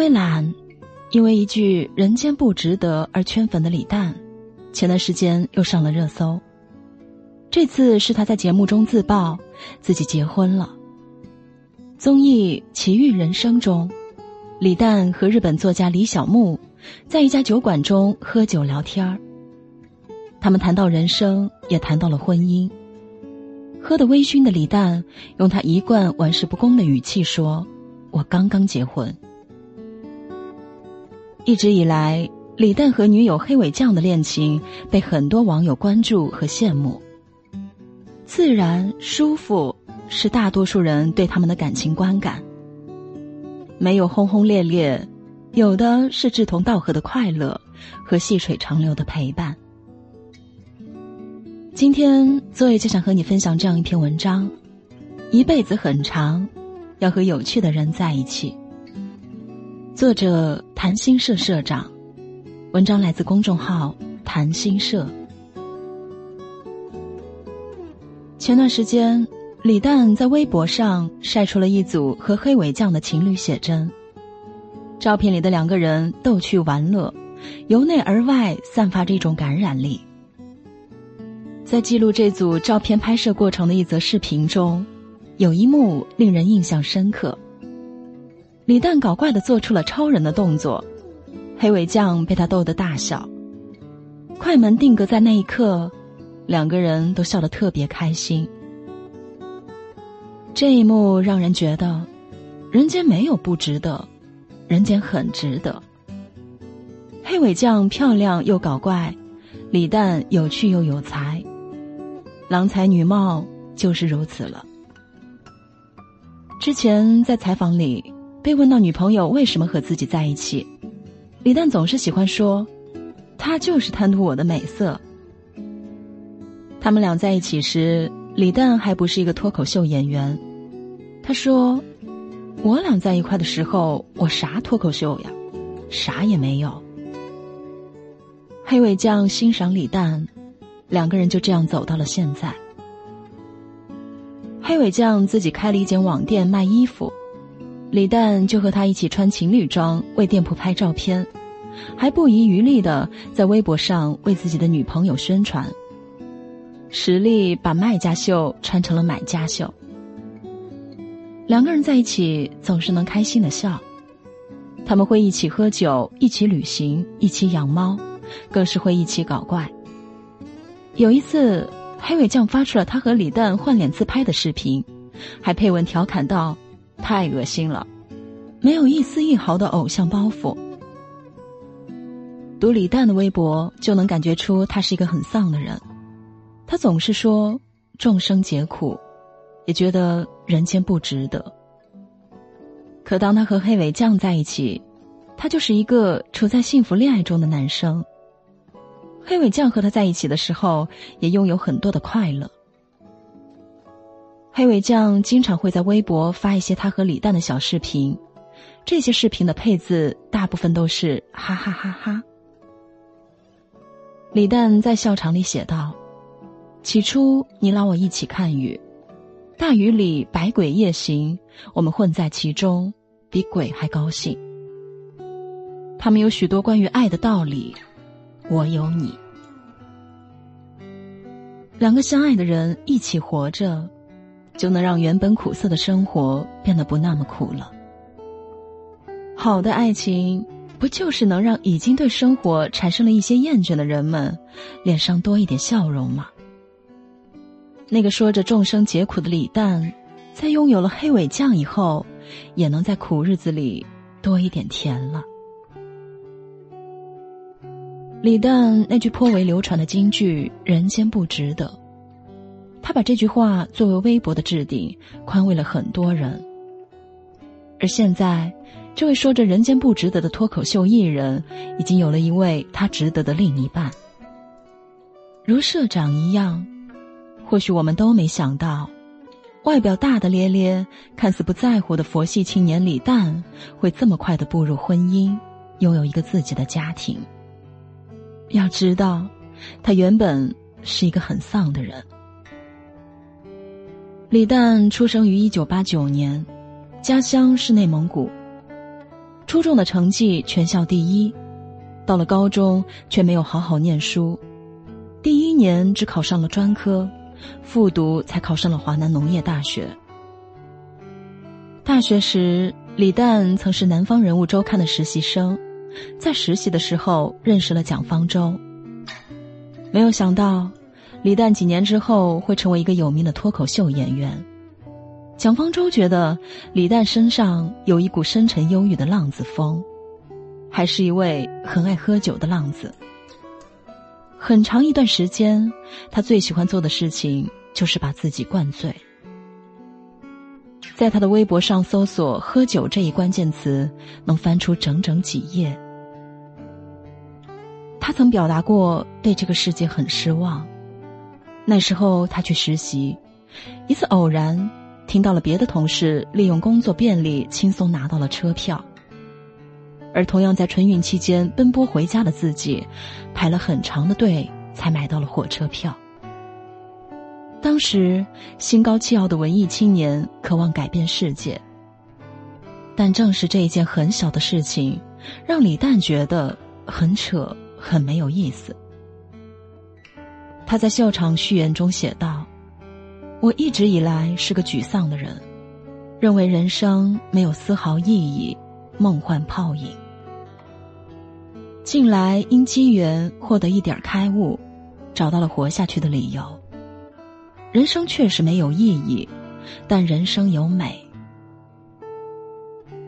因为懒，因为一句“人间不值得”而圈粉的李诞，前段时间又上了热搜。这次是他在节目中自曝自己结婚了。综艺《奇遇人生》中，李诞和日本作家李小牧在一家酒馆中喝酒聊天儿。他们谈到人生，也谈到了婚姻。喝得微醺的李诞用他一贯玩世不恭的语气说：“我刚刚结婚。”一直以来，李诞和女友黑尾酱的恋情被很多网友关注和羡慕。自然舒服是大多数人对他们的感情观感。没有轰轰烈烈，有的是志同道合的快乐和细水长流的陪伴。今天，作业就想和你分享这样一篇文章：一辈子很长，要和有趣的人在一起。作者谈心社社长，文章来自公众号谈心社。前段时间，李诞在微博上晒出了一组和黑尾酱的情侣写真。照片里的两个人逗趣玩乐，由内而外散发着一种感染力。在记录这组照片拍摄过程的一则视频中，有一幕令人印象深刻。李诞搞怪的做出了超人的动作，黑尾酱被他逗得大笑。快门定格在那一刻，两个人都笑得特别开心。这一幕让人觉得，人间没有不值得，人间很值得。黑尾酱漂亮又搞怪，李诞有趣又有才。郎才女貌就是如此了。之前在采访里被问到女朋友为什么和自己在一起，李诞总是喜欢说：“她就是贪图我的美色。”他们俩在一起时，李诞还不是一个脱口秀演员。他说：“我俩在一块的时候，我啥脱口秀呀，啥也没有。”黑尾酱欣赏李诞。两个人就这样走到了现在。黑尾酱自己开了一间网店卖衣服，李诞就和他一起穿情侣装为店铺拍照片，还不遗余力的在微博上为自己的女朋友宣传，实力把卖家秀穿成了买家秀。两个人在一起总是能开心的笑，他们会一起喝酒，一起旅行，一起养猫，更是会一起搞怪。有一次，黑尾酱发出了他和李诞换脸自拍的视频，还配文调侃道：“太恶心了，没有一丝一毫的偶像包袱。”读李诞的微博就能感觉出他是一个很丧的人，他总是说众生皆苦，也觉得人间不值得。可当他和黑尾酱在一起，他就是一个处在幸福恋爱中的男生。黑尾酱和他在一起的时候，也拥有很多的快乐。黑尾酱经常会在微博发一些他和李诞的小视频，这些视频的配字大部分都是哈哈哈哈。李诞在笑场里写道：“起初你拉我一起看雨，大雨里百鬼夜行，我们混在其中，比鬼还高兴。他们有许多关于爱的道理。”我有你，两个相爱的人一起活着，就能让原本苦涩的生活变得不那么苦了。好的爱情，不就是能让已经对生活产生了一些厌倦的人们，脸上多一点笑容吗？那个说着众生皆苦的李诞，在拥有了黑尾酱以后，也能在苦日子里多一点甜了。李诞那句颇为流传的金句“人间不值得”，他把这句话作为微博的置顶，宽慰了很多人。而现在，这位说着“人间不值得”的脱口秀艺人，已经有了一位他值得的另一半。如社长一样，或许我们都没想到，外表大大咧咧、看似不在乎的佛系青年李诞，会这么快的步入婚姻，拥有一个自己的家庭。要知道，他原本是一个很丧的人。李诞出生于一九八九年，家乡是内蒙古。初中的成绩全校第一，到了高中却没有好好念书，第一年只考上了专科，复读才考上了华南农业大学。大学时，李诞曾是《南方人物周刊》的实习生，在实习的时候认识了蒋方舟。没有想到，李诞几年之后会成为一个有名的脱口秀演员。蒋方舟觉得李诞身上有一股深沉忧郁的浪子风，还是一位很爱喝酒的浪子。很长一段时间，他最喜欢做的事情就是把自己灌醉。在他的微博上搜索“喝酒”这一关键词，能翻出整整几页。他曾表达过对这个世界很失望。那时候他去实习，一次偶然听到了别的同事利用工作便利轻松拿到了车票，而同样在春运期间奔波回家的自己，排了很长的队才买到了火车票。当时，心高气傲的文艺青年渴望改变世界，但正是这一件很小的事情，让李诞觉得很扯，很没有意思。他在秀场序言中写道：“我一直以来是个沮丧的人，认为人生没有丝毫意义，梦幻泡影。近来因机缘获得一点开悟，找到了活下去的理由。”人生确实没有意义，但人生有美。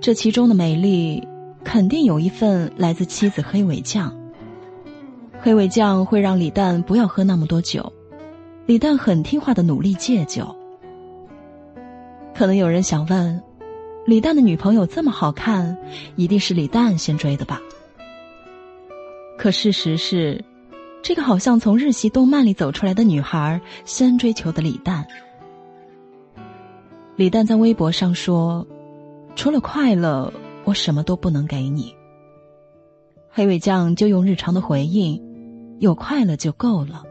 这其中的美丽，肯定有一份来自妻子黑尾酱。黑尾酱会让李诞不要喝那么多酒，李诞很听话的努力戒酒。可能有人想问，李诞的女朋友这么好看，一定是李诞先追的吧？可事实是。这个好像从日系动漫里走出来的女孩，先追求的李诞。李诞在微博上说：“除了快乐，我什么都不能给你。”黑尾酱就用日常的回应：“有快乐就够了。”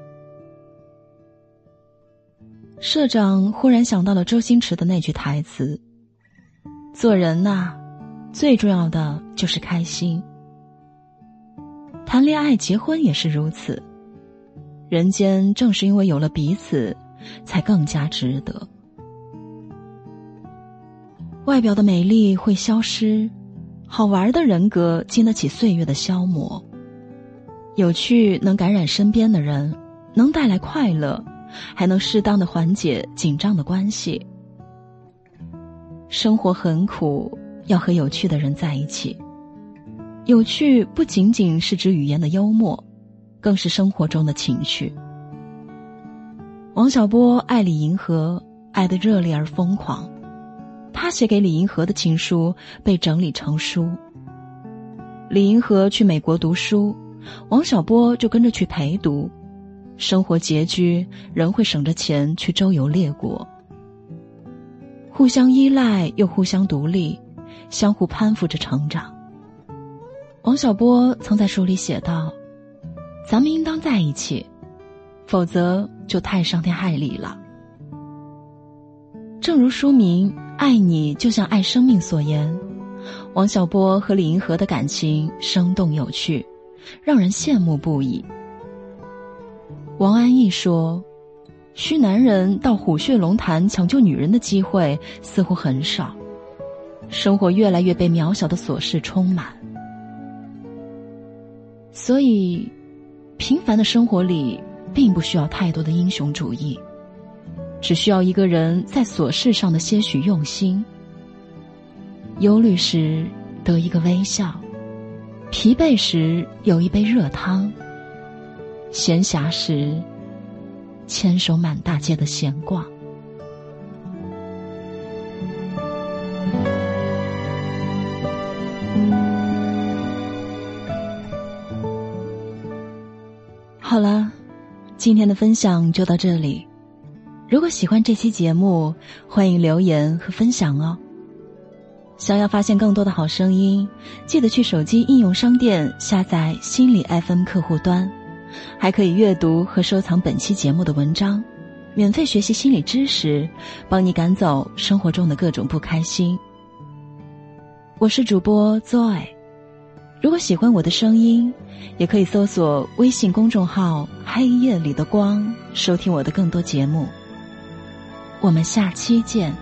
社长忽然想到了周星驰的那句台词：“做人呐，最重要的就是开心。”谈恋爱、结婚也是如此。人间正是因为有了彼此，才更加值得。外表的美丽会消失，好玩的人格经得起岁月的消磨。有趣能感染身边的人，能带来快乐，还能适当的缓解紧张的关系。生活很苦，要和有趣的人在一起。有趣不仅仅是指语言的幽默，更是生活中的情趣。王小波爱李银河，爱得热烈而疯狂。他写给李银河的情书被整理成书。李银河去美国读书，王小波就跟着去陪读。生活拮据，仍会省着钱去周游列国。互相依赖又互相独立，相互攀附着成长。王小波曾在书里写道：“咱们应当在一起，否则就太伤天害理了。”正如书名“爱你就像爱生命”所言，王小波和李银河的感情生动有趣，让人羡慕不已。王安忆说：“需男人到虎穴龙潭抢救女人的机会似乎很少，生活越来越被渺小的琐事充满。”所以，平凡的生活里，并不需要太多的英雄主义，只需要一个人在琐事上的些许用心。忧虑时得一个微笑，疲惫时有一杯热汤，闲暇时牵手满大街的闲逛。好了，今天的分享就到这里。如果喜欢这期节目，欢迎留言和分享哦。想要发现更多的好声音，记得去手机应用商店下载心理 FM 客户端，还可以阅读和收藏本期节目的文章，免费学习心理知识，帮你赶走生活中的各种不开心。我是主播 Joy。如果喜欢我的声音，也可以搜索微信公众号“黑夜里的光”，收听我的更多节目。我们下期见。